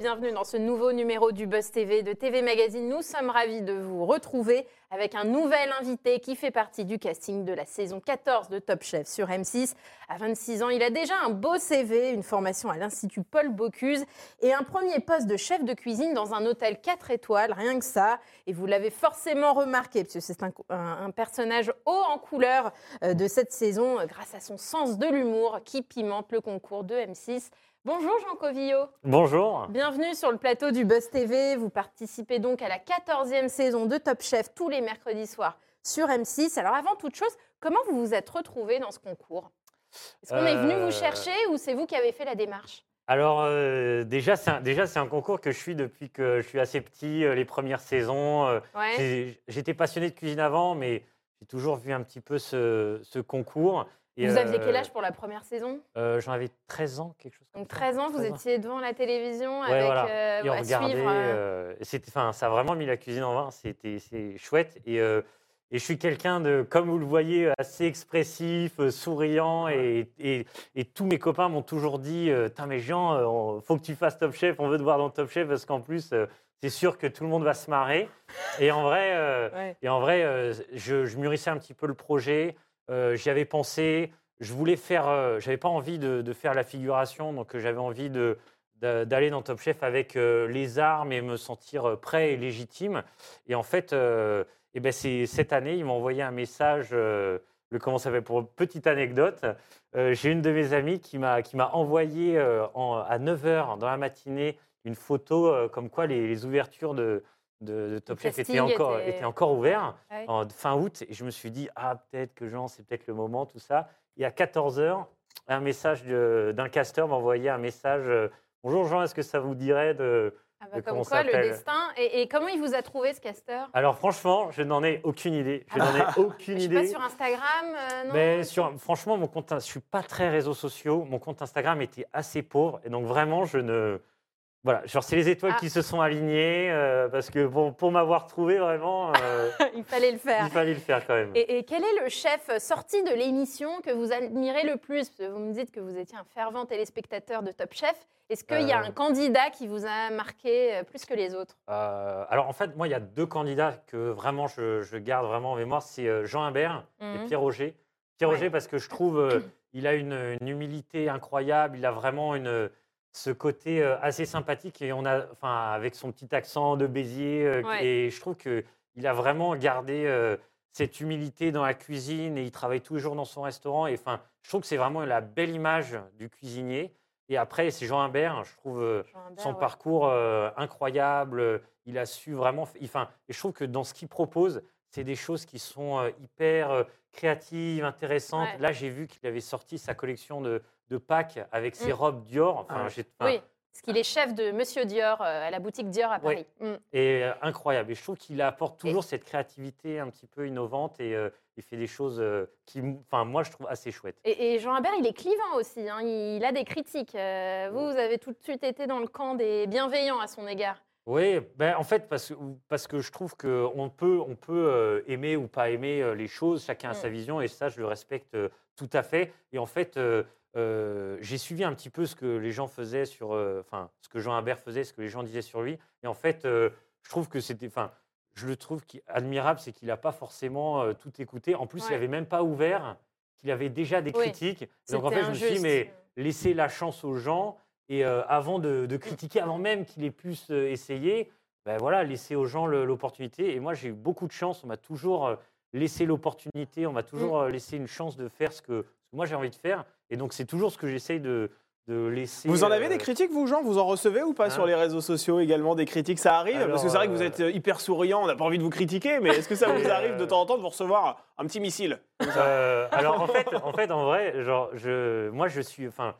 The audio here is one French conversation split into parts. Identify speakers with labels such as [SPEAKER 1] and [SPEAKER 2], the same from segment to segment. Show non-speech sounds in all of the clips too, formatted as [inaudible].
[SPEAKER 1] Bienvenue dans ce nouveau numéro du Buzz TV de TV Magazine. Nous sommes ravis de vous retrouver avec un nouvel invité qui fait partie du casting de la saison 14 de Top Chef sur M6. À 26 ans, il a déjà un beau CV, une formation à l'Institut Paul Bocuse et un premier poste de chef de cuisine dans un hôtel 4 étoiles, rien que ça. Et vous l'avez forcément remarqué, puisque c'est un, un- personnage haut en couleur euh, de cette saison, grâce à son sens de l'humour qui pimente le concours de M6. Bonjour Jean Covillo.
[SPEAKER 2] Bonjour.
[SPEAKER 1] Bienvenue sur le plateau du Buzz TV. Vous participez donc à la 14e saison de Top Chef tous les mercredis soirs sur M6. Alors avant toute chose, comment vous vous êtes retrouvé dans ce concours? Est-ce qu'on est venu
[SPEAKER 2] Euh,
[SPEAKER 1] vous chercher ou c'est vous qui avez fait la démarche?
[SPEAKER 2] Alors euh, déjà, c'est un, déjà, c'est un concours que je suis depuis que je suis assez petit, euh, les premières saisons. euh,
[SPEAKER 1] Ouais.
[SPEAKER 2] J'étais passionné de cuisine avant, mais j'ai toujours vu un petit peu ce, ce concours. Et,
[SPEAKER 1] Vous aviez
[SPEAKER 2] euh,
[SPEAKER 1] quel âge pour la première saison?
[SPEAKER 2] euh, J'en avais 13 ans, quelque chose comme
[SPEAKER 1] Donc
[SPEAKER 2] ça.
[SPEAKER 1] 13 ans, vous
[SPEAKER 2] 13
[SPEAKER 1] étiez devant la télévision
[SPEAKER 2] Ouais,
[SPEAKER 1] avec
[SPEAKER 2] voilà.
[SPEAKER 1] euh,
[SPEAKER 2] Et on
[SPEAKER 1] à
[SPEAKER 2] regardait.
[SPEAKER 1] suivre. euh,
[SPEAKER 2] euh, c'était, ça a vraiment mis la cuisine en vin. C'était, c'est chouette. Et, euh, et je suis quelqu'un de, comme vous le voyez, assez expressif, euh, souriant. Et, et- et tous mes copains m'ont toujours dit euh, Tain, mais Jean, euh, faut que tu fasses Top Chef. On veut te voir dans Top Chef parce qu'en plus, euh, c'est sûr que tout le monde va se marrer. Et en vrai, euh,
[SPEAKER 1] ouais.
[SPEAKER 2] et en vrai euh, je, je mûrissais un petit peu le projet. Euh, J'y avais pensé. Je voulais faire. euh, j'avais pas envie de, faire la figuration, donc euh, j'avais envie d'aller dans Top Chef avec les armes et me sentir prêt et légitime. Et en fait, eh ben c'est cette année, ils m'ont envoyé un message. euh, le comment ça s'appelle Pour une petite anecdote, j'ai une de mes amies qui m'a qui m'a envoyé en- à 9h dans la matinée une photo comme quoi les ouvertures de, de, de Top Chef
[SPEAKER 1] casting
[SPEAKER 2] encore,
[SPEAKER 1] était-
[SPEAKER 2] encore
[SPEAKER 1] Ouais.
[SPEAKER 2] en fin août. Et je me suis dit, ah, peut-être que Jean, c'est peut-être le moment, tout ça. Et à 14h, un message d'un casteur m'a envoyé un message euh, Bonjour Jean, est-ce que ça vous dirait de.
[SPEAKER 1] Ah bah,
[SPEAKER 2] de
[SPEAKER 1] comme quoi, le destin. Et, et comment il vous a trouvé ce casteur?
[SPEAKER 2] Alors franchement, je n'en ai aucune idée. Je n'en ai aucune [laughs]
[SPEAKER 1] Je sais pas
[SPEAKER 2] idée.
[SPEAKER 1] sur Instagram, euh, non?
[SPEAKER 2] Mais sur, franchement, mon compte, je suis pas très réseaux sociaux. Mon compte Instagram était assez pauvre. Et donc vraiment, je ne. Voilà, genre c'est les étoiles
[SPEAKER 1] Ah.
[SPEAKER 2] qui se sont alignées. euh, parce que bon, pour m'avoir trouvé, vraiment, euh, [laughs]
[SPEAKER 1] il fallait le faire.
[SPEAKER 2] il fallait le faire quand même.
[SPEAKER 1] Et, et quel est le chef sorti de l'émission que vous admirez le plus? Parce que Vous me dites que vous étiez un fervent téléspectateur de Top Chef. Est-ce qu'il y a
[SPEAKER 2] Euh.
[SPEAKER 1] un candidat qui vous a marqué plus que les autres?
[SPEAKER 2] Alors en fait, moi, il y a deux candidats que vraiment je, je garde vraiment en mémoire, c'est Jean Imbert et
[SPEAKER 1] Mhm.
[SPEAKER 2] Pierre Roger. Pierre
[SPEAKER 1] Ouais.
[SPEAKER 2] Roger parce que je trouve [clears throat] il a une, une humilité incroyable, il a vraiment une ce côté euh, assez sympathique et on a enfin avec son petit accent de Béziers euh,
[SPEAKER 1] Ouais.
[SPEAKER 2] et je trouve que il a vraiment gardé euh, cette humilité dans la cuisine et il travaille toujours dans son restaurant et enfin je trouve que c'est vraiment la belle image du cuisinier et après c'est Jean Imbert, je trouve euh, son
[SPEAKER 1] ouais.
[SPEAKER 2] parcours euh, incroyable. euh, Il a su vraiment. Enfin, et je trouve que dans ce qu'il propose, c'est des choses qui sont euh, hyper euh, créatives, intéressantes.
[SPEAKER 1] Ouais.
[SPEAKER 2] Là, j'ai vu qu'il avait sorti sa collection de, de Pâques avec ses
[SPEAKER 1] Mm.
[SPEAKER 2] robes Dior. Enfin,
[SPEAKER 3] Ah
[SPEAKER 1] Oui, parce qu'il est chef de Monsieur Dior euh, à la boutique Dior à
[SPEAKER 2] Ouais.
[SPEAKER 1] Paris. Mm.
[SPEAKER 2] Et euh, incroyable. Et je trouve qu'il apporte toujours cette créativité un petit peu innovante et euh, il fait des choses euh, qui, enfin, moi, je trouve assez chouettes.
[SPEAKER 1] Et, et Jean Imbert, il est clivant aussi. hein, Il a des critiques. Euh, vous, vous avez tout de suite été dans le camp des bienveillants à son égard.
[SPEAKER 2] Oui, ben, en fait, parce, que- parce que je trouve qu'on peut, on peut euh, aimer ou pas aimer euh, les choses, chacun a
[SPEAKER 1] Mm.
[SPEAKER 2] sa vision, et ça, je le respecte euh, tout à fait. Et en fait, euh, j'ai suivi un petit peu ce que les gens faisaient sur, euh, enfin, ce que Jean Imbert faisait, ce que les gens disaient sur lui. Et en fait, euh, je trouve que c'était, enfin, je le trouve qui- admirable, c'est qu'il n'a pas forcément tout écouté. En plus, il n'avait même pas ouvert, qu'il avait déjà des
[SPEAKER 1] Oui,
[SPEAKER 2] critiques. Donc en fait, je me suis dit, mais laisser la chance aux gens et avant de, de critiquer, avant même qu'il ait pu essayer, ben voilà, laisser aux gens l'opportunité. Et moi, j'ai eu beaucoup de chance. On m'a toujours laissé l'opportunité, on m'a toujours euh, laissé une chance de faire ce que, que moi j'ai envie de faire. Et donc, c'est toujours ce que j'essaye de, de laisser.
[SPEAKER 3] Vous en avez
[SPEAKER 2] euh,
[SPEAKER 3] des critiques, vous, Jean? Vous en recevez ou pas
[SPEAKER 2] Hein
[SPEAKER 3] sur les réseaux sociaux également des critiques? Ça arrive Parce que c'est vrai que vous êtes euh, hyper souriant, on n'a pas envie de vous critiquer, mais est-ce que ça vous [laughs] arrive de temps en temps de vous recevoir un petit missile
[SPEAKER 2] Euh, alors en fait, [laughs] en fait, en vrai, genre, je, moi, je suis, enfin,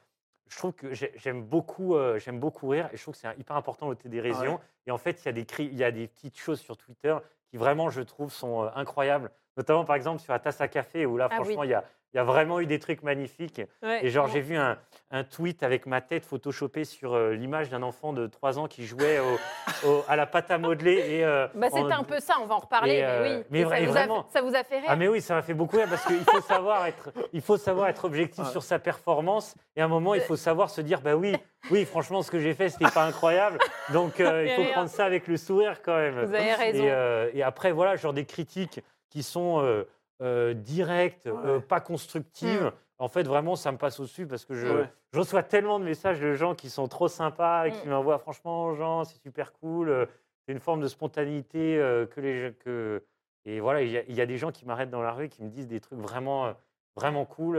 [SPEAKER 2] je trouve que j'ai- j'aime beaucoup, j'aime beaucoup rire et je trouve que c'est hyper important l'autodérision. Et en fait, il y a des cri- il y a des petites choses sur Twitter qui vraiment, je trouve, sont incroyables. Notamment par exemple sur la tasse à café, où là,
[SPEAKER 1] Ah
[SPEAKER 2] franchement, il y, a, il y a vraiment eu des trucs magnifiques.
[SPEAKER 1] Ouais.
[SPEAKER 2] Et genre, j'ai vu un, un tweet avec ma tête photoshopée sur euh, l'image d'un enfant de 3 ans qui jouait au- [laughs] au- à la pâte à modeler. Et, euh,
[SPEAKER 1] Bah, c'était un peu ça, on va en reparler,
[SPEAKER 2] Et,
[SPEAKER 1] mais
[SPEAKER 2] euh,
[SPEAKER 1] oui.
[SPEAKER 2] mais
[SPEAKER 1] ça, vous a,
[SPEAKER 2] vraiment.
[SPEAKER 1] ça vous a fait rire
[SPEAKER 2] Ah mais oui, ça m'a fait beaucoup rire parce qu'il faut savoir être, il faut savoir être objectif
[SPEAKER 3] Ouais.
[SPEAKER 2] sur sa performance et à un moment il faut savoir se dire bah oui, oui franchement ce que j'ai fait c'était pas incroyable donc euh, [laughs] il faut prendre ça avec le sourire quand même.
[SPEAKER 1] Vous avez raison.
[SPEAKER 2] Et, euh, et après voilà genre des critiques qui sont euh, euh, directes, euh, pas constructives.
[SPEAKER 1] Mm.
[SPEAKER 2] En fait vraiment ça me passe au-dessus parce que je,
[SPEAKER 3] Ouais.
[SPEAKER 2] je reçois tellement de messages de gens qui sont trop sympas et qui
[SPEAKER 1] Mm.
[SPEAKER 2] m'envoient franchement Jean c'est super cool, c'est une forme de spontanéité que les que et voilà, il y, a- il y a des gens qui m'arrêtent dans la rue qui me disent des trucs vraiment, vraiment cool.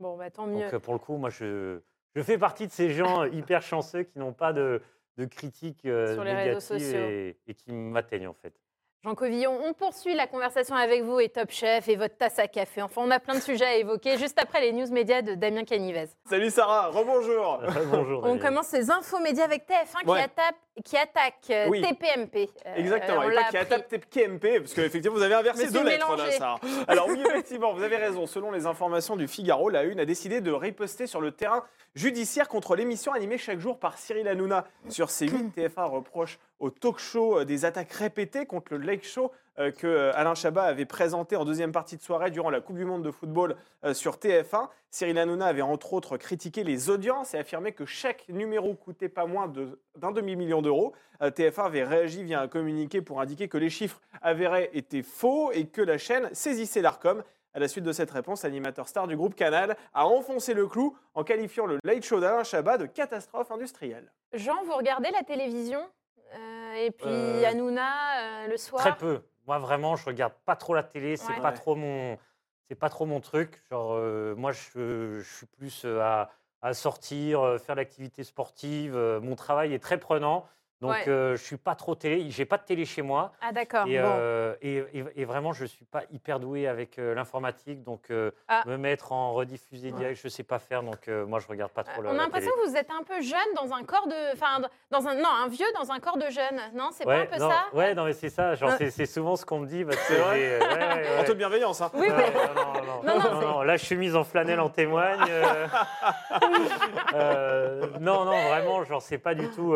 [SPEAKER 1] Bon, bah, tant mieux.
[SPEAKER 2] donc, pour le coup, moi, je, je fais partie de ces gens hyper chanceux qui n'ont pas de, de critiques euh,
[SPEAKER 1] Sur les réseaux
[SPEAKER 2] négatives
[SPEAKER 1] sociaux.
[SPEAKER 2] et, et qui m'atteignent, en fait.
[SPEAKER 1] Jean Covillon, on poursuit la conversation avec vous et Top Chef et votre tasse à café. Enfin, on a plein de sujets à évoquer juste après les news médias de Damien Canivez.
[SPEAKER 3] Salut Sarah, rebonjour. [laughs]
[SPEAKER 2] Bonjour.
[SPEAKER 1] On commence ces infos médias avec TF1
[SPEAKER 3] Ouais.
[SPEAKER 1] qui, attaque, qui attaque euh,
[SPEAKER 3] Oui.
[SPEAKER 1] TPMP. Euh,
[SPEAKER 3] Exactement, et pas qui attaque KMP, parce qu'effectivement, vous avez inversé deux lettres là. Sarah. [laughs] Alors oui, effectivement, vous avez raison. Selon les informations du Figaro, la Une a décidé de riposter sur le terrain judiciaire contre l'émission animée chaque jour par Cyril Hanouna. Sur C8, [clears throat] TF1 reproche au talk show euh, des attaques répétées contre le Lake Show que euh, Alain Chabat avait présenté en deuxième partie de soirée durant la Coupe du Monde de football euh, sur TF1. Cyril Hanouna avait entre autres critiqué les audiences et affirmé que chaque numéro coûtait pas moins de- d'un demi-million d'euros. Euh, TF1 avait réagi via un communiqué pour indiquer que les chiffres avérés étaient faux et que la chaîne saisissait l'ARCOM. À la suite de cette réponse, l'animateur star du groupe Canal a enfoncé le clou en qualifiant le Late Show d'Alain Chabat de catastrophe industrielle.
[SPEAKER 1] Jean, vous regardez la télévision? Euh, Et puis
[SPEAKER 2] Euh,
[SPEAKER 1] Hanouna, euh, le soir?
[SPEAKER 2] Très peu. Moi, vraiment, je regarde pas trop la télé. C'est
[SPEAKER 1] Ouais.
[SPEAKER 2] pas trop mon, c'est pas trop mon truc. Genre, euh, moi, je, je suis plus à, à sortir, faire l'activité sportive. mon travail est très prenant, donc
[SPEAKER 1] Ouais.
[SPEAKER 2] euh, je suis pas trop télé. J'ai pas de télé chez moi.
[SPEAKER 1] Ah, d'accord.
[SPEAKER 2] Et,
[SPEAKER 1] bon.
[SPEAKER 2] euh, et, et- et vraiment, je suis pas hyper doué avec euh, l'informatique, donc euh,
[SPEAKER 1] Ah.
[SPEAKER 2] me mettre en rediffusé
[SPEAKER 3] Ouais.
[SPEAKER 2] direct, je sais pas faire. Donc euh, moi, je regarde pas trop
[SPEAKER 1] Euh,
[SPEAKER 2] la,
[SPEAKER 1] on a
[SPEAKER 2] la
[SPEAKER 1] l'impression que vous êtes un peu jeune dans un corps de. Enfin, dans un. Non, un vieux dans un corps de jeune. Non, c'est pas un peu
[SPEAKER 2] non,
[SPEAKER 1] ça?
[SPEAKER 2] ouais, non, mais c'est ça. Genre, c'est c'est souvent ce qu'on me dit. Parce que
[SPEAKER 3] C'est vrai
[SPEAKER 2] ouais, ouais, ouais.
[SPEAKER 3] En toute bienveillance. Hein.
[SPEAKER 1] Oui,
[SPEAKER 2] Non,
[SPEAKER 1] oui.
[SPEAKER 2] non, non, non,
[SPEAKER 1] Non, non,
[SPEAKER 2] non,
[SPEAKER 1] c'est-
[SPEAKER 2] non, Là, je suis mise en flanelle en témoigne. [laughs] non, non, vraiment, genre, c'est pas du tout.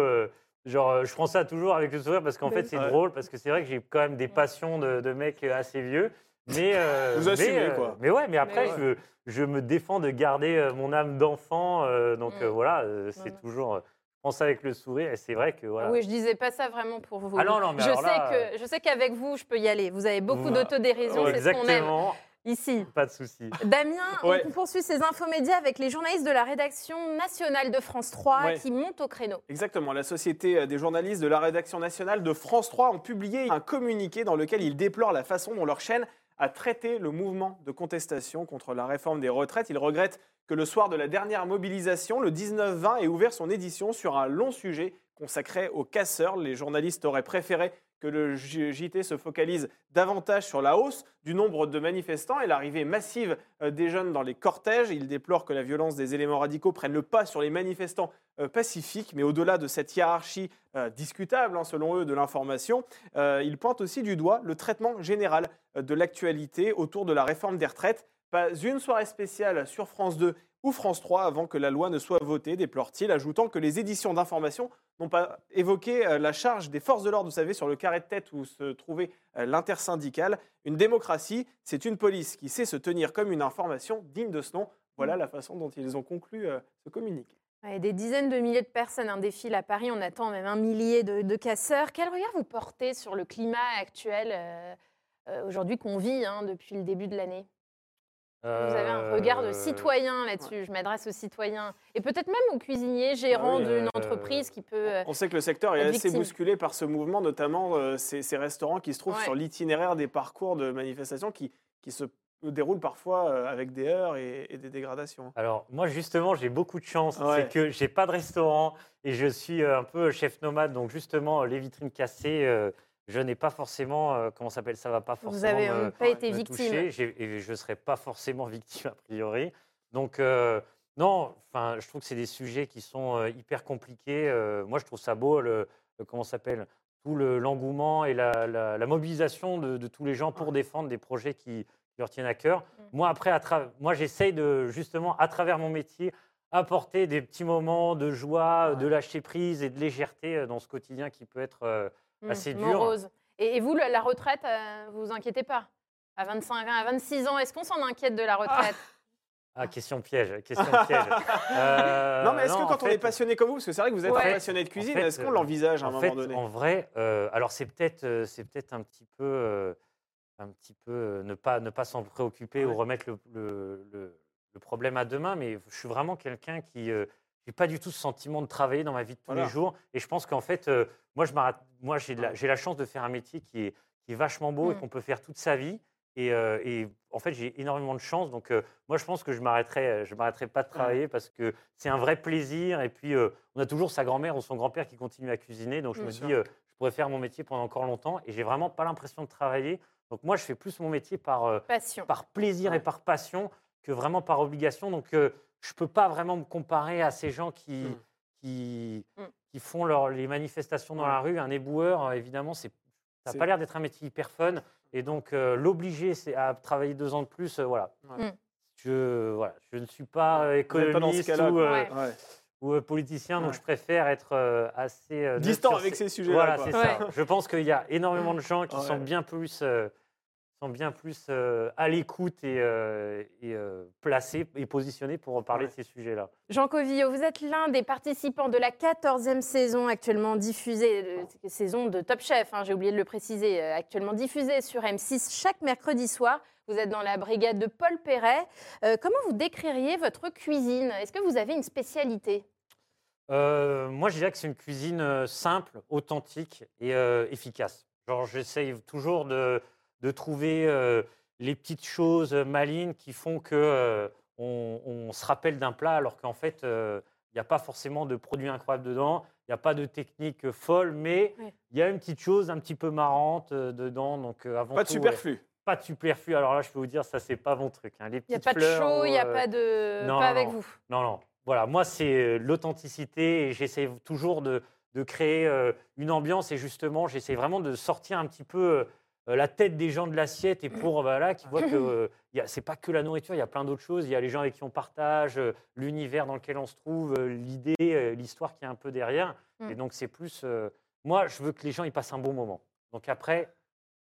[SPEAKER 2] Genre, euh, je prends ça toujours avec le sourire parce qu'en fait, c'est
[SPEAKER 3] Ouais.
[SPEAKER 2] drôle parce que c'est vrai que j'ai quand même des passions de, de mecs assez vieux. Mais, euh, [laughs]
[SPEAKER 3] Vous
[SPEAKER 2] mais,
[SPEAKER 3] assumez,
[SPEAKER 2] euh,
[SPEAKER 3] quoi.
[SPEAKER 2] Mais ouais, mais après,
[SPEAKER 1] Mais
[SPEAKER 2] Je, je me défends de garder mon âme d'enfant. euh, donc
[SPEAKER 1] Mm.
[SPEAKER 2] euh, voilà, c'est toujours. je prends ça avec le sourire et c'est vrai que voilà.
[SPEAKER 1] Oui, je disais pas ça vraiment pour vous.
[SPEAKER 2] Ah non, non, mais
[SPEAKER 1] je
[SPEAKER 2] alors
[SPEAKER 1] sais
[SPEAKER 2] là,
[SPEAKER 1] que je sais qu'avec vous, je peux y aller. Vous avez beaucoup
[SPEAKER 2] Voilà.
[SPEAKER 1] d'autodérision, c'est ce qu'on aime
[SPEAKER 2] exactement,
[SPEAKER 1] ici.
[SPEAKER 2] pas de souci.
[SPEAKER 1] Damien,
[SPEAKER 3] Ouais.
[SPEAKER 1] on poursuit ces infomédias avec les journalistes de la rédaction nationale de France 3
[SPEAKER 3] Ouais.
[SPEAKER 1] qui montent au créneau.
[SPEAKER 3] Exactement. La Société des journalistes de la rédaction nationale de France 3 ont publié un communiqué dans lequel ils déplorent la façon dont leur chaîne a traité le mouvement de contestation contre la réforme des retraites. Ils regrettent que le soir de la dernière mobilisation, le 19-20, ait ouvert son édition sur un long sujet consacré aux casseurs. Les journalistes auraient préféré que le JT se focalise davantage sur la hausse du nombre de manifestants et l'arrivée massive euh, des jeunes dans les cortèges. Ils déplorent que la violence des éléments radicaux prenne le pas sur les manifestants euh, pacifiques, mais au-delà de cette hiérarchie euh, discutable, hein, selon eux, de l'information, ils pointent aussi du doigt le traitement général de l'actualité autour de la réforme des retraites. Pas une soirée spéciale sur France 2 ou France 3 avant que la loi ne soit votée, déplore-t-il, ajoutant que les éditions d'information n'ont pas évoqué euh, la charge des forces de l'ordre, vous savez, sur le carré de tête où se trouvait euh, l'intersyndicale. Une démocratie, c'est une police qui sait se tenir comme une information digne de ce nom. Voilà la façon dont ils ont conclu euh, ce communiqué.
[SPEAKER 1] Ouais, des dizaines de milliers de personnes, un défile à Paris, on attend même un millier de, de casseurs. Quel regard vous portez sur le climat actuel euh, euh, aujourd'hui qu'on vit hein, depuis le début de l'année? Vous avez un regard de
[SPEAKER 2] Euh,
[SPEAKER 1] citoyen là-dessus. Je m'adresse aux citoyens et peut-être même aux cuisiniers gérants
[SPEAKER 3] Ah oui,
[SPEAKER 1] d'une
[SPEAKER 2] euh,
[SPEAKER 1] entreprise qui peut. euh,
[SPEAKER 3] On sait que le secteur est assez bousculé par ce mouvement, notamment euh, ces, ces restaurants qui se trouvent
[SPEAKER 1] Ouais.
[SPEAKER 3] sur l'itinéraire des parcours de manifestation qui, qui se déroulent parfois euh, avec des heures et, et des dégradations.
[SPEAKER 2] Alors moi justement j'ai beaucoup de chance,
[SPEAKER 3] Ouais.
[SPEAKER 2] c'est que j'ai pas de restaurant et je suis euh, un peu chef nomade, donc justement euh, les vitrines cassées, euh, je n'ai pas forcément, euh, comment ça s'appelle, ça va pas
[SPEAKER 1] vous
[SPEAKER 2] forcément
[SPEAKER 1] avez
[SPEAKER 2] me,
[SPEAKER 1] euh, pas été
[SPEAKER 2] me
[SPEAKER 1] victime.
[SPEAKER 2] et je serai pas [laughs] forcément victime a priori. Donc euh, non, enfin je trouve que c'est des sujets qui sont euh, hyper compliqués. Euh, moi je trouve ça beau le, le- comment ça s'appelle tout le- l'engouement et la, la- la mobilisation de, de tous les gens pour défendre des projets qui, qui leur tiennent à cœur.
[SPEAKER 1] Mm.
[SPEAKER 2] Moi, après, à moi, j'essaye de justement, à travers mon métier, apporter des petits moments de joie,
[SPEAKER 3] Ouais.
[SPEAKER 2] de lâcher prise et de légèreté dans ce quotidien qui peut être euh,
[SPEAKER 1] Hmm,
[SPEAKER 2] assez dur.
[SPEAKER 1] morose. Et, et vous, le- la retraite, euh, vous vous inquiétez pas? À 25 ans, à 26 ans, est-ce qu'on s'en inquiète de la retraite?
[SPEAKER 2] Ah, question piège, question piège. Euh, [laughs]
[SPEAKER 3] non, mais est-ce que
[SPEAKER 2] en
[SPEAKER 3] quand on
[SPEAKER 2] fait-
[SPEAKER 3] est passionné comme vous, parce que c'est vrai que vous êtes
[SPEAKER 1] Ouais.
[SPEAKER 3] un passionné de cuisine,
[SPEAKER 2] En fait,
[SPEAKER 3] est-ce qu'on
[SPEAKER 2] euh,
[SPEAKER 3] l'envisage à un
[SPEAKER 2] en
[SPEAKER 3] moment
[SPEAKER 2] fait,
[SPEAKER 3] donné?
[SPEAKER 2] En vrai, euh, alors c'est peut-être, euh, c'est peut-être un petit peu, euh, un petit peu euh, ne pas, ne pas s'en préoccuper
[SPEAKER 3] Ouais.
[SPEAKER 2] ou remettre le, le- le- le problème à demain, mais je suis vraiment quelqu'un qui, euh, j'ai pas du tout ce sentiment de travailler dans ma vie de tous
[SPEAKER 3] Voilà.
[SPEAKER 2] les jours, et je pense qu'en fait, euh, moi, je moi, j'ai la, j'ai la chance de faire un métier qui est, qui est vachement beau et
[SPEAKER 1] Mm.
[SPEAKER 2] qu'on peut faire toute sa vie. Et, euh, et en fait, j'ai énormément de chance. Donc, euh, moi, je pense que je m'arrêterai, je m'arrêterai pas de travailler parce que c'est un vrai plaisir. Et puis, on a toujours sa grand-mère ou son grand-père qui continue à cuisiner. Donc, je me dis, je pourrais faire mon métier pendant encore longtemps. Et j'ai vraiment pas l'impression de travailler. Donc, moi, je fais plus mon métier par,
[SPEAKER 1] Passion.
[SPEAKER 2] par plaisir
[SPEAKER 3] Ouais.
[SPEAKER 2] et par passion que vraiment par obligation. Donc, je peux pas vraiment me comparer à ces gens qui,
[SPEAKER 3] Mm.
[SPEAKER 2] qui,
[SPEAKER 1] Mm.
[SPEAKER 2] qui font leur- les manifestations dans
[SPEAKER 3] Ouais.
[SPEAKER 2] la rue. Un éboueur, euh, évidemment, c'est ça n'a pas l'air d'être un métier hyper fun. Et donc, euh, l'obliger à travailler deux ans de plus, euh, voilà.
[SPEAKER 3] Ouais.
[SPEAKER 2] Je, voilà. je ne suis pas économiste ou, euh,
[SPEAKER 1] Ouais.
[SPEAKER 2] Ou, euh, politicien, donc je préfère être euh, assez euh,
[SPEAKER 3] Distant avec
[SPEAKER 2] ces-
[SPEAKER 3] ces sujets-là.
[SPEAKER 2] Voilà, c'est
[SPEAKER 1] Ouais.
[SPEAKER 2] ça. Je pense qu'il y a énormément de gens qui
[SPEAKER 3] Ouais.
[SPEAKER 2] sont bien plus, euh, sont bien plus euh, à l'écoute et, euh, et, euh, placés et positionnés pour parler
[SPEAKER 3] Ouais.
[SPEAKER 2] de ces sujets-là.
[SPEAKER 1] Jean Covillo, vous êtes l'un des participants de la 14e saison actuellement diffusée, euh, saison de Top Chef, hein, j'ai oublié de le préciser, euh, actuellement diffusée sur M6 chaque mercredi soir. Vous êtes dans la brigade de Paul Perret. Euh, comment vous décririez votre cuisine? Est-ce que vous avez une spécialité?
[SPEAKER 2] Euh, moi, je dirais que c'est une cuisine simple, authentique et euh, efficace. Genre, j'essaye toujours de, de trouver euh, les petites choses malines qui font que euh, on, on se rappelle d'un plat, alors qu'en fait, euh, il n'y a pas forcément de produits incroyables dedans, il n'y a pas de technique folle, mais il y a une petite chose un petit peu marrante euh, dedans. Donc, euh, avant
[SPEAKER 3] Pas de
[SPEAKER 2] tout,
[SPEAKER 3] superflu.
[SPEAKER 2] pas de superflu. Alors là, je peux vous dire, ça, c'est pas mon truc. hein. Les
[SPEAKER 1] Il n'y a pas de
[SPEAKER 2] fleurs
[SPEAKER 1] show, il n'y a
[SPEAKER 2] euh,
[SPEAKER 1] pas de...
[SPEAKER 2] non,
[SPEAKER 1] pas avec
[SPEAKER 2] non.
[SPEAKER 1] vous.
[SPEAKER 2] non, non. Voilà, moi, c'est euh, l'authenticité et j'essaie toujours de, de créer euh, une ambiance et justement, j'essaie vraiment de sortir un petit peu euh, la tête des gens de l'assiette et pour voilà, qu'ils voient que euh, y c'est pas que la nourriture, il y a plein d'autres choses. Il y a les gens avec qui on partage, euh, l'univers dans lequel on se trouve, euh, l'idée, euh, l'histoire qui est un peu derrière.
[SPEAKER 1] Mm.
[SPEAKER 2] Et donc, c'est plus. euh, moi, je veux que les gens ils passent un bon moment. Donc après,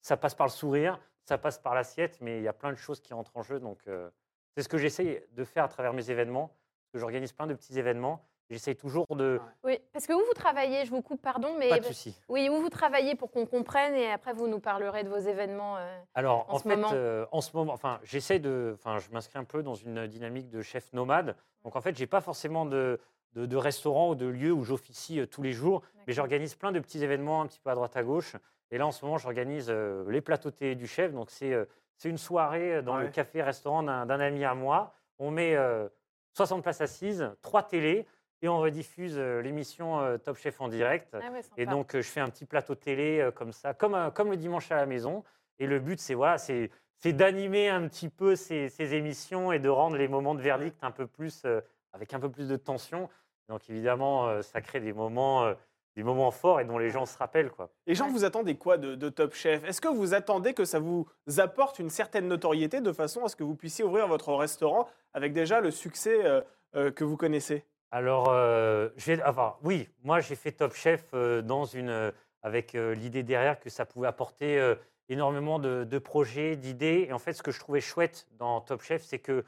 [SPEAKER 2] ça passe par le sourire, ça passe par l'assiette, mais il y a plein de choses qui entrent en jeu. Donc, euh, c'est ce que j'essaye de faire à travers mes événements. J'organise plein de petits événements. J'essaye toujours de.
[SPEAKER 1] Oui, parce que où vous travaillez, je vous coupe, pardon, mais...
[SPEAKER 2] Pas de soucis.
[SPEAKER 1] Oui, où vous travaillez pour qu'on comprenne et après vous nous parlerez de vos événements. euh.
[SPEAKER 2] Alors,
[SPEAKER 1] en
[SPEAKER 2] en,
[SPEAKER 1] ce
[SPEAKER 2] fait,
[SPEAKER 1] moment
[SPEAKER 2] euh, en ce moment, enfin, j'essaie de, enfin, je m'inscris un peu dans une dynamique de chef nomade. Donc, en fait, j'ai pas forcément de, de, de restaurant ou de lieu où j'officie euh, tous les jours, mais j'organise plein de petits événements un petit peu à droite à gauche. Et là, en ce moment, j'organise euh, les plateaux télé du chef. Donc, c'est euh, c'est une soirée dans le café-restaurant d'un d'un ami à moi. On met euh, 60 places assises, trois télés, et on rediffuse euh, l'émission euh, Top Chef en direct.
[SPEAKER 1] Ah ouais.
[SPEAKER 2] Et donc, euh, je fais un petit plateau télé comme ça, comme, comme le dimanche à la maison. Et le but, c'est voilà, c'est d'animer un petit peu ces, ces émissions et de rendre les moments de verdict un peu plus, euh, avec un peu plus de tension. Donc, évidemment, euh, ça crée des moments, euh, des moments forts et dont les gens se rappellent. Quoi.
[SPEAKER 3] Les gens, vous attendez quoi de, de Top Chef? Est-ce que vous attendez que ça vous apporte une certaine notoriété de façon à ce que vous puissiez ouvrir votre restaurant avec déjà le succès euh, que vous connaissez?
[SPEAKER 2] Alors, euh, enfin, oui, moi j'ai fait Top Chef euh, dans une, euh, avec euh, l'idée derrière que ça pouvait apporter énormément de, de projets, d'idées. Et en fait, ce que je trouvais chouette dans Top Chef, c'est que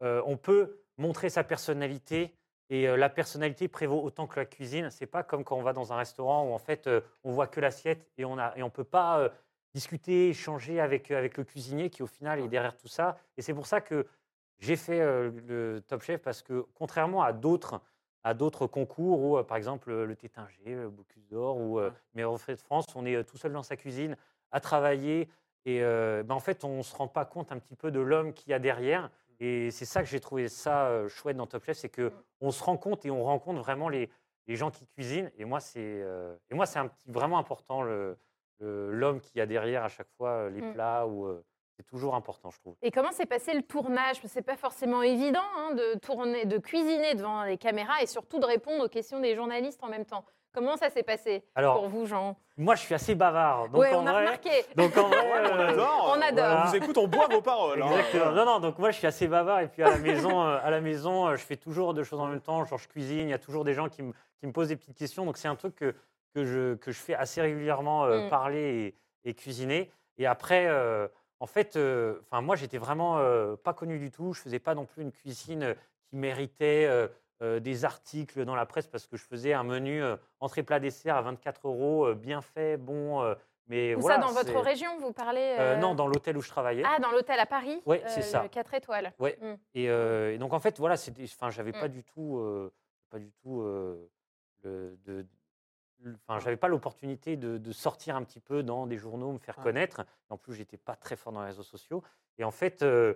[SPEAKER 2] on peut montrer sa personnalité et la personnalité prévaut autant que la cuisine. C'est pas comme quand on va dans un restaurant où en fait on voit que l'assiette et on a et on peut pas discuter, échanger avec avec le cuisinier qui au final est derrière tout ça. Et c'est pour ça que j'ai fait euh, le Top Chef parce que contrairement à d'autres à d'autres concours où, euh, par exemple, le Tétinger, le Bocuse d'Or ou euh,
[SPEAKER 3] Ouais.
[SPEAKER 2] Meilleur Reflet de France, on est tout seul dans sa cuisine à travailler et euh, ben, en fait, on ne se rend pas compte un petit peu de l'homme qu'il y a derrière. Et c'est ça que j'ai trouvé ça chouette dans Top Chef, c'est que on se rend compte et on rencontre vraiment les, les gens qui cuisinent. Et moi, c'est euh, et moi, c'est un petit- vraiment important le- l'homme qui y a derrière à chaque fois les plats ou c'est toujours important, je trouve.
[SPEAKER 1] Et comment s'est passé le tournage? C'est pas forcément évident hein, de tourner, de cuisiner devant les caméras et surtout de répondre aux questions des journalistes en même temps. Comment ça s'est passé
[SPEAKER 2] Alors,
[SPEAKER 1] pour vous, Jean?
[SPEAKER 2] moi, je suis assez bavard. Donc,
[SPEAKER 1] Oui,
[SPEAKER 2] en
[SPEAKER 1] on a
[SPEAKER 2] vrai,
[SPEAKER 1] remarqué.
[SPEAKER 2] donc en [laughs] vrai,
[SPEAKER 3] Ouais, on
[SPEAKER 2] euh,
[SPEAKER 3] adore.
[SPEAKER 1] on adore.
[SPEAKER 3] On vous écoute, on boit vos paroles. hein.
[SPEAKER 2] Exactement. Non, non, donc moi, je suis assez bavard. Et puis, à la maison, euh, à la maison euh, je fais toujours deux choses en même temps. Genre, je cuisine. Il y a toujours des gens qui me, qui me posent des petites questions. Donc, c'est un truc que, que, je, que je fais assez régulièrement, euh,
[SPEAKER 1] Mm.
[SPEAKER 2] parler et, et cuisiner. Et après, euh, en fait, euh, enfin, moi, j'étais vraiment euh, pas connu du tout. Je faisais pas non plus une cuisine euh, qui méritait euh, des articles dans la presse parce que je faisais un menu entrée plat dessert à 24 euros, bien fait, bon. mais voilà,
[SPEAKER 1] ça, dans votre région, vous parlez
[SPEAKER 2] Non, dans l'hôtel où je travaillais.
[SPEAKER 1] Ah, dans l'hôtel à Paris
[SPEAKER 2] Ouais, c'est ça.
[SPEAKER 1] 4 étoiles.
[SPEAKER 2] Ouais.
[SPEAKER 1] Mm.
[SPEAKER 2] Et, et donc en fait, voilà, enfin, j'avais pas
[SPEAKER 1] Mm.
[SPEAKER 2] du tout, pas du tout, le- de, enfin, j'avais pas l'opportunité de, de sortir un petit peu dans des journaux, me faire connaître. En plus, j'étais pas très fort dans les réseaux sociaux. Et en fait, euh,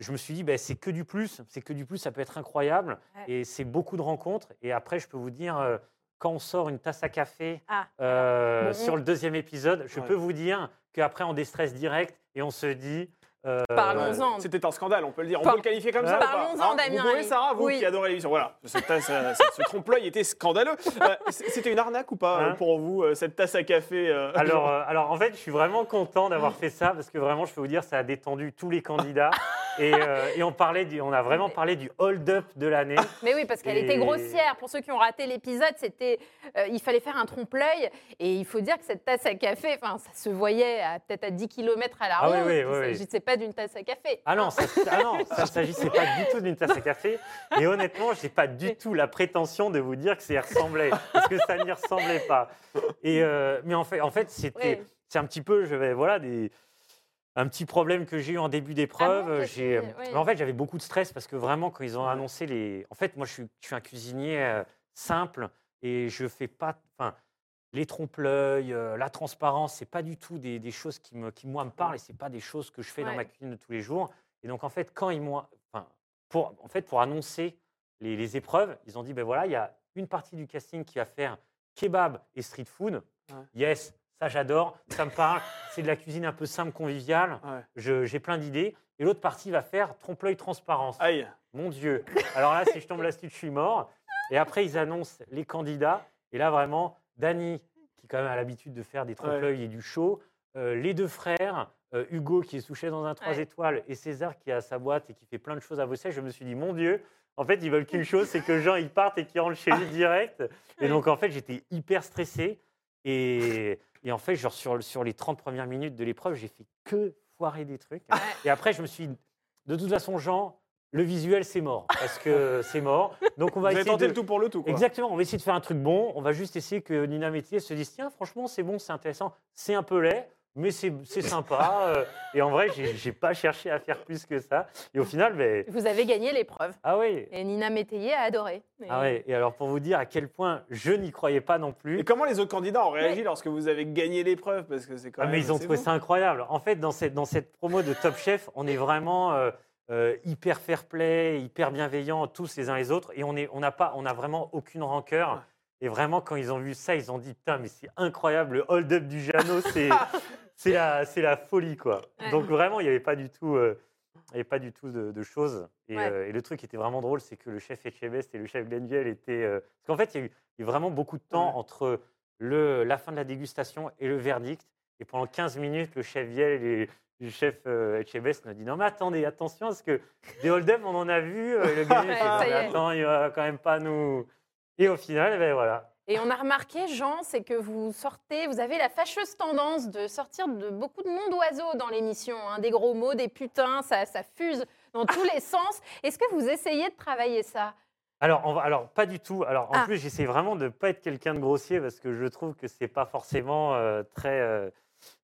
[SPEAKER 2] je me suis dit, ben, c'est que du plus, c'est que du plus, ça peut être incroyable.
[SPEAKER 1] Ouais.
[SPEAKER 2] Et c'est beaucoup de rencontres. Et après, je peux vous dire, euh, quand on sort une tasse à café
[SPEAKER 1] Ah,
[SPEAKER 2] euh,
[SPEAKER 1] Bon,
[SPEAKER 2] sur
[SPEAKER 1] on-
[SPEAKER 2] le deuxième épisode, je
[SPEAKER 3] Ouais.
[SPEAKER 2] peux vous dire qu'après, on déstresse direct et on se dit. Euh,
[SPEAKER 1] Parlons-en.
[SPEAKER 3] C'était un scandale, on peut le dire. On
[SPEAKER 1] Par-
[SPEAKER 3] peut le qualifier comme ça
[SPEAKER 1] Parlons-en,
[SPEAKER 3] Hein,
[SPEAKER 1] Damien
[SPEAKER 3] Vous pouvez. Sarah, vous
[SPEAKER 1] Oui.
[SPEAKER 3] qui adorez l'émission. Voilà, cette tasse, ce trompe-l'œil était scandaleux. Euh, C'était une arnaque ou pas euh,
[SPEAKER 2] Hein
[SPEAKER 3] pour vous, cette tasse à café euh,
[SPEAKER 2] Alors, euh, alors, en fait, je suis vraiment content d'avoir fait ça parce que vraiment, je peux vous dire, ça a détendu tous les candidats. [laughs] Et, euh, et on, parlait du, on a vraiment parlé du hold-up de l'année.
[SPEAKER 1] Mais oui, parce qu'elle était grossière. Pour ceux qui ont raté l'épisode, c'était, euh, il fallait faire un trompe-l'œil. Et il faut dire que cette tasse à café, ça se voyait peut-être à 10 km à la
[SPEAKER 2] Ah oui, oui,
[SPEAKER 1] il ne
[SPEAKER 2] oui.
[SPEAKER 1] s'agissait pas d'une tasse à café.
[SPEAKER 2] Ah non, ça, ah non, ça ne s'agissait pas du tout d'une tasse à café. Et honnêtement, je n'ai pas du tout la prétention de vous dire que ça y ressemblait, parce que ça n'y ressemblait pas. Et, euh, mais en fait, en fait c'était, c'est un petit peu, je vais, voilà, des, un petit problème que j'ai eu en début d'épreuve.
[SPEAKER 1] Ah bon, qu'est-ce
[SPEAKER 2] j'ai,
[SPEAKER 1] qui- oui.
[SPEAKER 2] mais en fait, j'avais beaucoup de stress parce que vraiment, quand ils ont annoncé les, en fait, moi, je suis, je suis un cuisinier euh, simple et je fais pas, enfin. Les trompe-l'œil, euh, la transparence, c'est pas du tout des, des choses qui, me, qui moi me parlent et c'est pas des choses que je fais dans ma cuisine de tous les jours. Et donc, en fait, quand ils m'ont. Enfin, pour, en fait, pour annoncer les, les épreuves, ils ont dit ben voilà, il y a une partie du casting qui va faire kebab et street food.
[SPEAKER 3] Ouais.
[SPEAKER 2] Yes, ça j'adore, ça me parle. [laughs] C'est de la cuisine un peu simple, conviviale.
[SPEAKER 3] Ouais.
[SPEAKER 2] Je- J'ai plein d'idées. Et l'autre partie va faire trompe-l'œil transparence.
[SPEAKER 3] Aïe.
[SPEAKER 2] Mon Dieu. Alors là, si je tombe là-dessus, je suis mort. Et après, ils annoncent les candidats. Et là, vraiment, Dany, qui quand même a l'habitude de faire des trompe-l'œil et du show. euh, les deux frères, euh, Hugo qui est sous-chef dans un 3
[SPEAKER 1] Ouais.
[SPEAKER 2] étoiles et César qui a sa boîte et qui fait plein de choses à bosser. Je me suis dit, mon Dieu, en fait, ils veulent qu'une chose, c'est que Jean, il parte et qu'il rentre chez lui direct. Et [laughs] donc, en fait, j'étais hyper stressé. Et, et en fait, genre, sur, sur les 30 premières minutes de l'épreuve, j'ai fait que foirer des trucs. Et après, je me suis dit, de toute façon, Jean, le visuel, c'est mort. Parce que [laughs] c'est mort. Donc, on
[SPEAKER 3] Vous
[SPEAKER 2] va
[SPEAKER 3] avez
[SPEAKER 2] essayer
[SPEAKER 3] tenté
[SPEAKER 2] de...
[SPEAKER 3] le tout pour le tout. Quoi.
[SPEAKER 2] Exactement, on va essayer de faire un truc bon. On va juste essayer que Nina Métier se dise tiens, franchement, c'est bon, c'est intéressant. C'est un peu laid, mais c'est c'est sympa. euh, et en vrai, j'ai pas cherché à faire plus que ça. Et au final, ben,
[SPEAKER 1] Vous avez gagné l'épreuve.
[SPEAKER 2] ah oui.
[SPEAKER 1] Et Nina Métayer a adoré. Et-
[SPEAKER 2] Ah ouais. Et alors, pour vous dire à quel point je n'y croyais pas non plus.
[SPEAKER 3] Et comment les autres candidats ont réagi lorsque vous avez gagné l'épreuve? Parce que c'est quand
[SPEAKER 2] Ah,
[SPEAKER 3] même.
[SPEAKER 2] mais ils ont trouvé
[SPEAKER 3] beau.
[SPEAKER 2] ça incroyable. En fait, dans cette, dans cette promo de Top Chef, on est vraiment euh, euh, hyper fair play, hyper bienveillants tous les uns les autres. Et on est- on n'a pas, on a vraiment aucune rancœur. Et vraiment, quand ils ont vu ça, ils ont dit Putain, mais c'est incroyable, le hold-up du Jeannot, c'est [laughs] c'est la, c'est la folie. quoi.
[SPEAKER 1] Ouais.
[SPEAKER 2] Donc vraiment, il n'y avait pas du tout. euh, il y avait pas du tout de, de choses. Et,
[SPEAKER 1] Ouais.
[SPEAKER 2] euh, et le truc qui était vraiment drôle, c'est que le chef Etchebest et le chef Glenville étaient. euh, Parce qu'en fait, il y a eu il y a eu vraiment beaucoup de temps
[SPEAKER 3] Ouais.
[SPEAKER 2] entre le, la fin de la dégustation et le verdict. Et pendant 15 minutes, le chef Viel et le chef euh, Etchebest nous dit Non, mais attendez, attention, parce que des hold-up, on en a vu. Et le [laughs] Glenville
[SPEAKER 1] Ouais,
[SPEAKER 2] attends, il va quand même pas nous. Et au final, ben voilà.
[SPEAKER 1] Et on a remarqué, Jean, c'est que vous sortez, vous avez la fâcheuse tendance de sortir de beaucoup de noms d'oiseaux dans l'émission. hein, des gros mots, des putains, ça, ça fuse dans tous les [laughs] sens. Est-ce que vous essayez de travailler ça?
[SPEAKER 2] Alors, on va- alors, pas du tout. Alors, en
[SPEAKER 1] Ah.
[SPEAKER 2] plus, j'essaie vraiment de ne pas être quelqu'un de grossier parce que je trouve que c'est pas forcément euh, très, euh,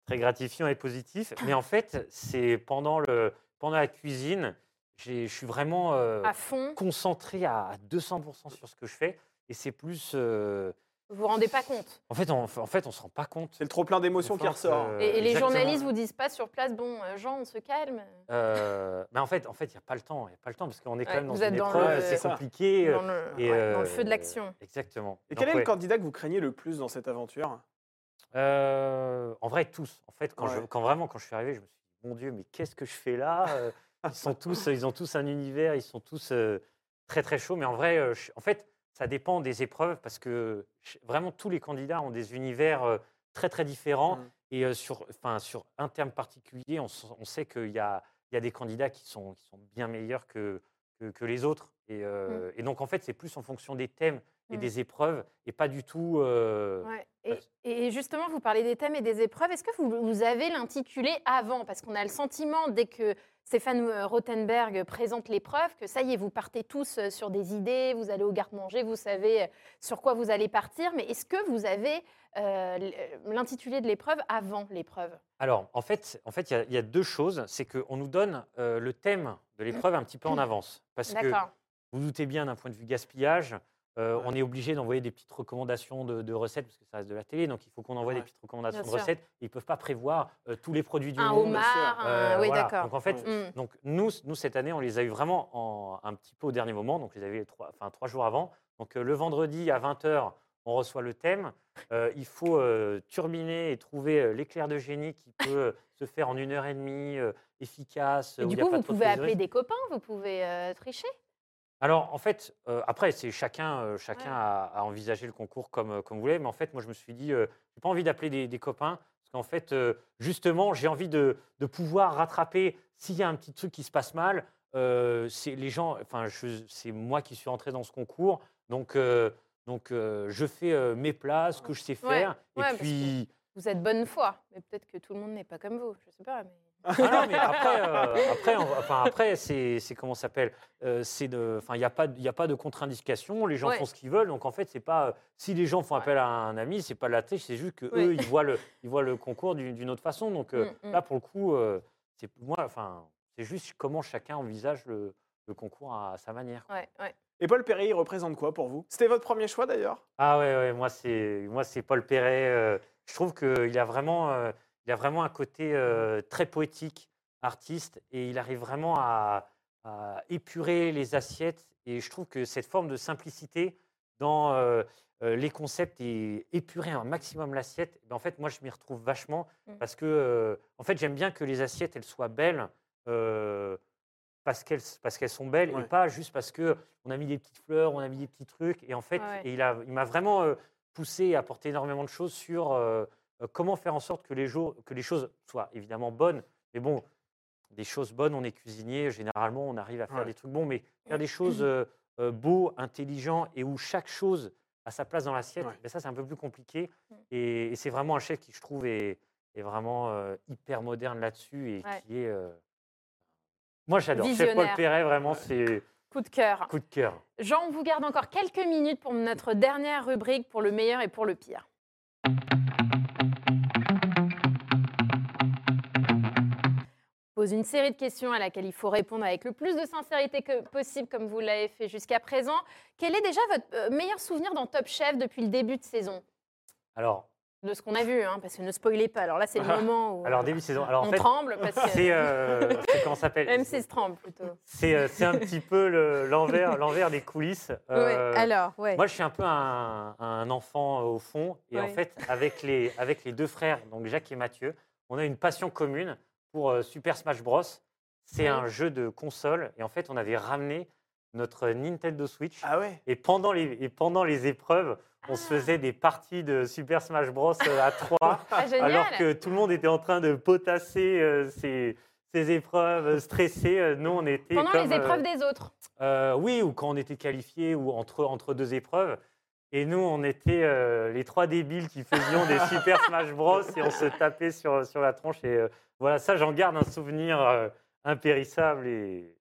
[SPEAKER 2] très gratifiant et positif. Mais en fait, c'est pendant, le, pendant la cuisine, je suis vraiment euh,
[SPEAKER 1] à fond
[SPEAKER 2] concentré à 200% sur ce que je fais. Et c'est plus. euh,
[SPEAKER 1] Vous vous rendez pas compte
[SPEAKER 2] en fait, on, en fait, on se rend pas compte.
[SPEAKER 3] C'est le trop plein d'émotions qui ressort.
[SPEAKER 2] euh,
[SPEAKER 1] Et, et les
[SPEAKER 2] exactement.
[SPEAKER 1] journalistes vous disent pas sur place, bon, euh, Jean, on se calme
[SPEAKER 2] Euh, mais en fait, en fait, il n'y a pas le temps. Il y a pas le temps parce qu'on est quand
[SPEAKER 1] Ouais,
[SPEAKER 2] même dans
[SPEAKER 1] vous
[SPEAKER 2] une
[SPEAKER 1] êtes dans
[SPEAKER 2] épreuve.
[SPEAKER 1] le-
[SPEAKER 2] C'est compliqué. euh,
[SPEAKER 1] dans le,
[SPEAKER 2] et,
[SPEAKER 1] ouais, dans le feu de l'action.
[SPEAKER 2] Exactement.
[SPEAKER 3] Et
[SPEAKER 2] Donc,
[SPEAKER 3] quel est
[SPEAKER 2] ouais.
[SPEAKER 3] le candidat que vous craignez le plus dans cette aventure?
[SPEAKER 2] Euh, en vrai, tous. En fait, quand, je- quand vraiment, quand je suis arrivé, je me suis dit, mon Dieu, mais qu'est-ce que je fais là Ils sont tous, ils ont tous un univers, ils sont tous euh, très très chauds. Mais en vrai, je- en fait, ça dépend des épreuves parce que vraiment tous les candidats ont des univers très très différents.
[SPEAKER 3] Mhm.
[SPEAKER 2] Et sur, enfin, sur un terme particulier, on, sait qu'il y a, il y a des candidats qui sont, qui sont bien meilleurs que, que, que les autres. Et, euh, et donc, en fait, c'est plus en fonction des thèmes et
[SPEAKER 1] Mm.
[SPEAKER 2] des épreuves et pas du tout. euh,
[SPEAKER 1] Ouais. Et,
[SPEAKER 2] parce-
[SPEAKER 1] et justement, vous parlez des thèmes et des épreuves. Est-ce que vous, vous avez l'intitulé avant? Parce qu'on a le sentiment, dès que Stéphane euh, Rothenberg présente l'épreuve, que ça y est, vous partez tous euh, sur des idées, vous allez au garde-manger, vous savez euh, sur quoi vous allez partir. Mais est-ce que vous avez euh, l'intitulé de l'épreuve avant l'épreuve
[SPEAKER 2] Alors, en fait, en fait, il y a- il y, a deux choses. C'est qu'on nous donne euh, le thème de l'épreuve un petit peu en avance. Parce que
[SPEAKER 1] D'accord.
[SPEAKER 2] vous vous doutez bien, d'un point de vue gaspillage, euh, on est obligé d'envoyer des petites recommandations de, de recettes, parce que ça reste de la télé, donc il faut qu'on envoie
[SPEAKER 3] Ouais.
[SPEAKER 2] des petites recommandations
[SPEAKER 1] Bien
[SPEAKER 2] de
[SPEAKER 1] sûr.
[SPEAKER 2] recettes. Ils ne peuvent pas prévoir euh, tous les produits du
[SPEAKER 1] Un
[SPEAKER 2] monde.
[SPEAKER 1] homard, un-
[SPEAKER 2] Euh,
[SPEAKER 1] oui,
[SPEAKER 2] voilà.
[SPEAKER 1] d'accord.
[SPEAKER 2] Donc en fait,
[SPEAKER 1] Mm.
[SPEAKER 2] donc nous, nous, cette année, on les a eu vraiment en- un petit peu au dernier moment. Donc, je les avais trois, enfin, trois jours avant. Donc, euh, le vendredi à 20h, on reçoit le thème. Euh, il faut euh, turbiner et trouver l'éclair de génie qui peut se faire en une heure et demie, euh, efficace.
[SPEAKER 1] Et du coup, vous pouvez appeler des copains, vous pouvez euh, tricher?
[SPEAKER 2] Alors, en fait, euh, après, c'est chacun, euh, chacun
[SPEAKER 1] Ouais.
[SPEAKER 2] a, a envisagé le concours comme, euh, comme vous voulez. Mais en fait, moi, je me suis dit, euh, j'ai pas envie d'appeler des, des copains. Parce qu'en fait, justement, j'ai envie de, de pouvoir rattraper s'il y a un petit truc qui se passe mal. c'est les gens, enfin, c'est moi qui suis rentré dans ce concours. Donc, donc je fais mes plats, ce que je sais faire.
[SPEAKER 1] ouais,
[SPEAKER 2] et puis.
[SPEAKER 1] Vous êtes bonne foi, mais peut-être que tout le monde n'est pas comme vous. Je sais pas. Mais...
[SPEAKER 2] Ah non, mais après, euh, [laughs] après, on- enfin, après c'est c'est comment ça s'appelle Euh, C'est de, enfin, il n'y a pas, il a pas de contre-indication. Les gens
[SPEAKER 1] Ouais.
[SPEAKER 2] font ce qu'ils veulent. Donc en fait, c'est pas euh, si les gens font appel à un ami, c'est pas de la triche. C'est juste que
[SPEAKER 1] Ouais.
[SPEAKER 2] eux, ils voient le, ils voient le concours d'une d'une autre façon. Donc euh,
[SPEAKER 1] Mm, mm.
[SPEAKER 2] là, pour le coup, euh, c'est moi, enfin, c'est juste comment chacun envisage le, le concours à, sa manière.
[SPEAKER 1] Ouais, ouais.
[SPEAKER 3] Et Paul Perret, il représente quoi pour vous? C'était votre premier choix d'ailleurs?
[SPEAKER 2] Ah ouais, ouais, moi c'est moi c'est Paul Perret. euh, je trouve qu'il a vraiment euh, il a vraiment un côté euh, très poétique, artiste, et il arrive vraiment à, à épurer les assiettes. Et je trouve que cette forme de simplicité dans euh, euh, les concepts et épurer un maximum l'assiette, ben, en fait moi je m'y retrouve vachement
[SPEAKER 1] Mm.
[SPEAKER 2] parce que euh, en fait j'aime bien que les assiettes elles soient belles. parce qu'elles parce qu'elles sont belles
[SPEAKER 3] Ouais.
[SPEAKER 2] et pas juste parce que on a mis des petites fleurs, on a mis des petits trucs et en fait
[SPEAKER 1] Ouais, ouais.
[SPEAKER 2] et il a il m'a vraiment poussé et apporté énormément de choses sur comment faire en sorte que les, jours, que les choses soient évidemment bonnes? Mais bon, des choses bonnes, on est cuisinier, généralement on arrive à faire
[SPEAKER 3] Ouais.
[SPEAKER 2] des trucs bons, mais faire des choses euh, euh, beaux, intelligents et où chaque chose a sa place dans l'assiette,
[SPEAKER 3] Ouais.
[SPEAKER 2] ben ça c'est un peu plus compliqué.
[SPEAKER 1] Mm.
[SPEAKER 2] Et, et c'est vraiment un chef qui je trouve est, est vraiment euh, hyper moderne là-dessus et
[SPEAKER 1] Ouais.
[SPEAKER 2] qui est... euh, Moi j'adore. Chef Paul. Perret, vraiment c'est
[SPEAKER 1] Coup de cœur.
[SPEAKER 2] coup de cœur.
[SPEAKER 1] Jean, on vous garde encore quelques minutes pour notre dernière rubrique pour le meilleur et pour le pire. Pose une série de questions à laquelle il faut répondre avec le plus de sincérité que possible, comme vous l'avez fait jusqu'à présent. Quel est déjà votre euh, meilleur souvenir dans Top Chef depuis le début de saison?
[SPEAKER 2] Alors,
[SPEAKER 1] De ce qu'on a vu, hein, parce que ne spoilez pas. Alors là, c'est le [laughs] moment où
[SPEAKER 2] alors
[SPEAKER 1] euh,
[SPEAKER 2] début de saison. Alors en
[SPEAKER 1] on
[SPEAKER 2] fait,
[SPEAKER 1] tremble, parce que
[SPEAKER 2] c'est euh, comment ça s'appelle?
[SPEAKER 1] M6 tremble plutôt.
[SPEAKER 2] C'est euh, c'est un petit peu le- l'envers l'envers des coulisses. [laughs] Euh,
[SPEAKER 1] Ouais, alors, ouais.
[SPEAKER 2] Moi, je suis un peu un, un enfant euh, au fond. Et en fait, avec les, avec les deux frères, donc Jacques et Mathieu, on a une passion commune pour Super Smash Bros. C'est un jeu de console. Et en fait, on avait ramené notre Nintendo Switch.
[SPEAKER 3] Ah ouais
[SPEAKER 2] Et, pendant les, et pendant les épreuves, on se
[SPEAKER 1] Ah.
[SPEAKER 2] faisait des parties de Super Smash Bros. euh, à trois. [laughs]
[SPEAKER 1] Ah, génial.
[SPEAKER 2] alors que tout le monde était en train de potasser euh, ses, ses épreuves, euh, stressés. euh, Nous, on était
[SPEAKER 1] Pendant
[SPEAKER 2] comme,
[SPEAKER 1] les
[SPEAKER 2] euh,
[SPEAKER 1] épreuves des autres.
[SPEAKER 2] oui, ou quand on était qualifié ou entre, entre deux épreuves. Et nous, on était euh, les trois débiles qui faisions des [laughs] Super Smash Bros. et on se tapait sur, sur la tronche. Et euh, voilà, ça, j'en garde un souvenir euh, impérissable et,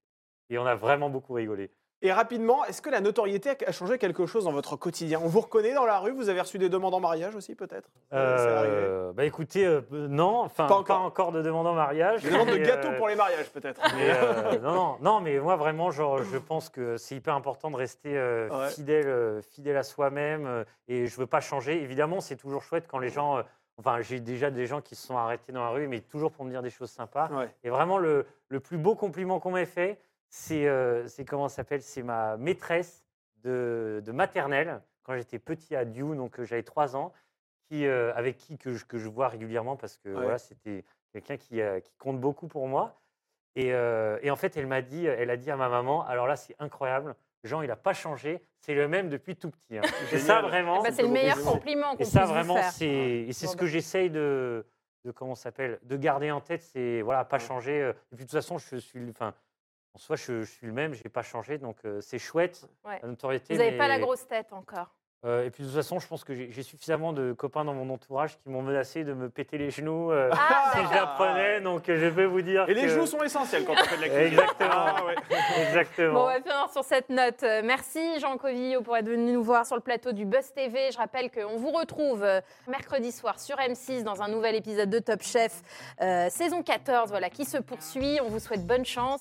[SPEAKER 2] et on a vraiment beaucoup rigolé.
[SPEAKER 3] Et rapidement, est-ce que la notoriété a- changé quelque chose dans votre quotidien? On vous reconnaît dans la rue Vous avez reçu des demandes en mariage aussi, peut-être? Euh,
[SPEAKER 2] bah écoutez, euh, non, enfin,
[SPEAKER 3] Pas
[SPEAKER 2] pas
[SPEAKER 3] encore.
[SPEAKER 2] de demande en mariage.
[SPEAKER 3] Des demandes de gâteaux
[SPEAKER 2] euh,
[SPEAKER 3] pour les mariages, peut-être
[SPEAKER 2] euh, [laughs] non, non, non, mais moi vraiment, genre, je pense que c'est hyper important de rester
[SPEAKER 3] Ouais.
[SPEAKER 2] fidèle, fidèle à soi-même et je veux pas changer. Évidemment, c'est toujours chouette quand les gens, enfin, j'ai déjà des gens qui se sont arrêtés dans la rue, mais toujours pour me dire des choses sympas.
[SPEAKER 3] Ouais.
[SPEAKER 2] Et vraiment, le, le plus beau compliment qu'on m'ait fait, c'est, euh, c'est comment s'appelle? C'est ma maîtresse de, de maternelle quand j'étais petit à Diou, donc euh, j'avais trois ans, qui, euh, avec qui que je, que je vois régulièrement parce que
[SPEAKER 3] Ouais.
[SPEAKER 2] voilà, c'était quelqu'un qui, euh, qui compte beaucoup pour moi. Et, euh, et en fait, elle m'a dit, elle a dit à ma maman, alors là, c'est incroyable. Jean, il n'a pas changé, c'est le même depuis tout petit. hein. [laughs] C'est
[SPEAKER 3] Génial.
[SPEAKER 2] ça vraiment.
[SPEAKER 1] Eh ben, c'est le meilleur
[SPEAKER 3] compliment.
[SPEAKER 1] qu'on
[SPEAKER 2] Et ça vraiment,
[SPEAKER 1] faire.
[SPEAKER 2] c'est et c'est ce que j'essaye de, de comment s'appelle, de garder en tête, c'est voilà, pas
[SPEAKER 3] Ouais.
[SPEAKER 2] changer. Et puis de toute façon, je suis, enfin, en soi, je, je suis le même, j'ai pas changé, donc euh, c'est chouette
[SPEAKER 1] Ouais.
[SPEAKER 2] la notoriété.
[SPEAKER 1] Vous n'avez pas la grosse tête encore.
[SPEAKER 2] euh, et puis de toute façon, je pense que j'ai suffisamment de copains dans mon entourage qui m'ont menacé de me péter les genoux euh,
[SPEAKER 1] Ah, [laughs]
[SPEAKER 2] si je l'apprenais, donc je peux vous dire.
[SPEAKER 3] Et les genoux sont essentiels quand on fait de la [laughs] cuisine.
[SPEAKER 2] Exactement.
[SPEAKER 3] Ah, ouais. [laughs]
[SPEAKER 2] Exactement.
[SPEAKER 1] Bon, on va finir sur cette note. Merci Jean Covillo pour être venu nous voir sur le plateau du Buzz TV. Je rappelle qu'on vous retrouve mercredi soir sur M6 dans un nouvel épisode de Top Chef, euh, saison 14, voilà, qui se poursuit. On vous souhaite bonne chance.